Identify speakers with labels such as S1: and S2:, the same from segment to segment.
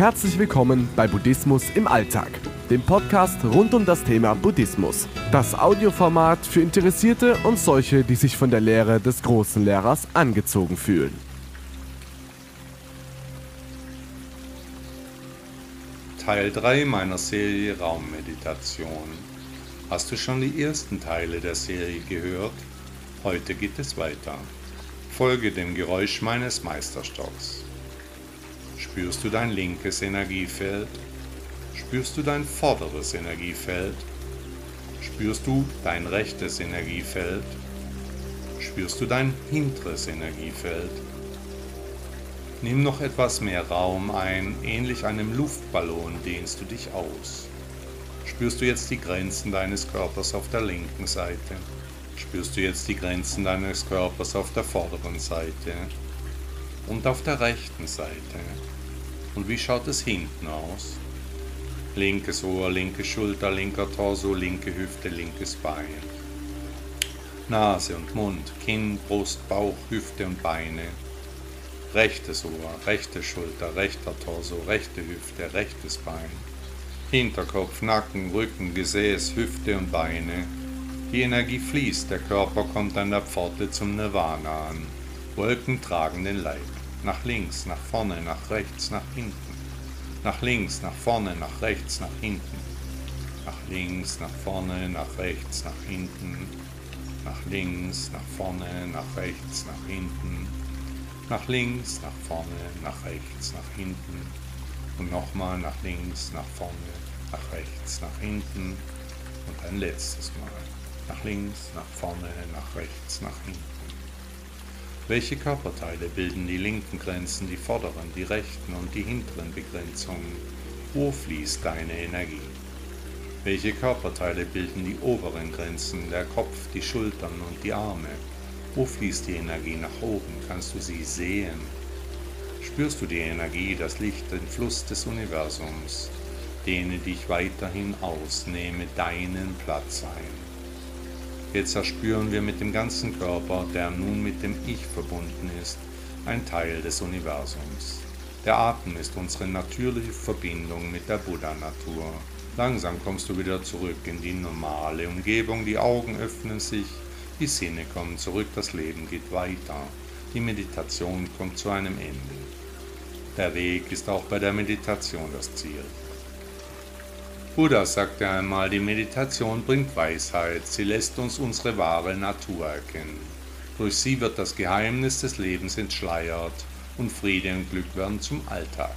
S1: Herzlich willkommen bei Buddhismus im Alltag, dem Podcast rund um das Thema Buddhismus. Das Audioformat für Interessierte und solche, die sich von der Lehre des großen Lehrers angezogen fühlen.
S2: Teil 3 meiner Serie Raummeditation. Hast du schon die ersten Teile der Serie gehört? Heute geht es weiter. Folge dem Geräusch meines Meisterstocks. Spürst du dein linkes Energiefeld? Spürst du dein vorderes Energiefeld? Spürst du dein rechtes Energiefeld? Spürst du dein hinteres Energiefeld? Nimm noch etwas mehr Raum ein, ähnlich einem Luftballon dehnst du dich aus. Spürst du jetzt die Grenzen deines Körpers auf der linken Seite? Spürst du jetzt die Grenzen deines Körpers auf der vorderen Seite und auf der rechten Seite? Und wie schaut es hinten aus? Linkes Ohr, linke Schulter, linker Torso, linke Hüfte, linkes Bein. Nase und Mund, Kinn, Brust, Bauch, Hüfte und Beine. Rechtes Ohr, rechte Schulter, rechter Torso, rechte Hüfte, rechtes Bein. Hinterkopf, Nacken, Rücken, Gesäß, Hüfte und Beine. Die Energie fließt, der Körper kommt an der Pforte zum Nirvana an. Wolken tragen den Leib. Nach links, nach vorne, nach rechts, nach hinten. Nach links, nach vorne, nach rechts, nach hinten. Nach links, nach vorne, nach rechts, nach hinten. Nach links, nach vorne, nach rechts, nach hinten. Nach links, nach vorne, nach rechts, nach hinten. Und nochmal nach links, nach vorne, nach rechts, nach hinten. Und ein letztes Mal. Nach links, nach vorne, nach rechts, nach hinten. Welche Körperteile bilden die linken Grenzen, die vorderen, die rechten und die hinteren Begrenzungen? Wo fließt deine Energie? Welche Körperteile bilden die oberen Grenzen, der Kopf, die Schultern und die Arme? Wo fließt die Energie nach oben? Kannst du sie sehen? Spürst du die Energie, das Licht, den Fluss des Universums? Dehne dich weiterhin aus, nehme deinen Platz ein. Jetzt erspüren wir mit dem ganzen Körper, der nun mit dem Ich verbunden ist, ein Teil des Universums. Der Atem ist unsere natürliche Verbindung mit der Buddha-Natur. Langsam kommst du wieder zurück in die normale Umgebung, die Augen öffnen sich, die Sinne kommen zurück, das Leben geht weiter, die Meditation kommt zu einem Ende. Der Weg ist auch bei der Meditation das Ziel. Buddha sagte einmal, die Meditation bringt Weisheit, sie lässt uns unsere wahre Natur erkennen. Durch sie wird das Geheimnis des Lebens entschleiert und Friede und Glück werden zum Alltag.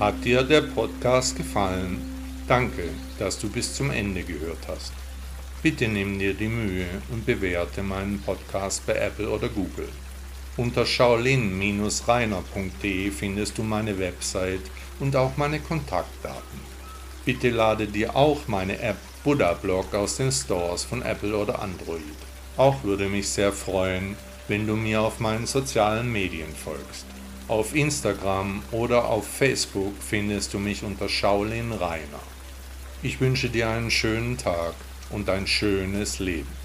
S2: Hat dir der Podcast gefallen? Danke, dass du bis zum Ende gehört hast. Bitte nimm dir die Mühe und bewerte meinen Podcast bei Apple oder Google. Unter shaolin-reiner.de findest du meine Website und auch meine Kontaktdaten. Bitte lade dir auch meine App Buddha Blog aus den Stores von Apple oder Android. Auch würde mich sehr freuen, wenn du mir auf meinen sozialen Medien folgst. Auf Instagram oder auf Facebook findest du mich unter Shaolin Rainer. Ich wünsche dir einen schönen Tag und ein schönes Leben.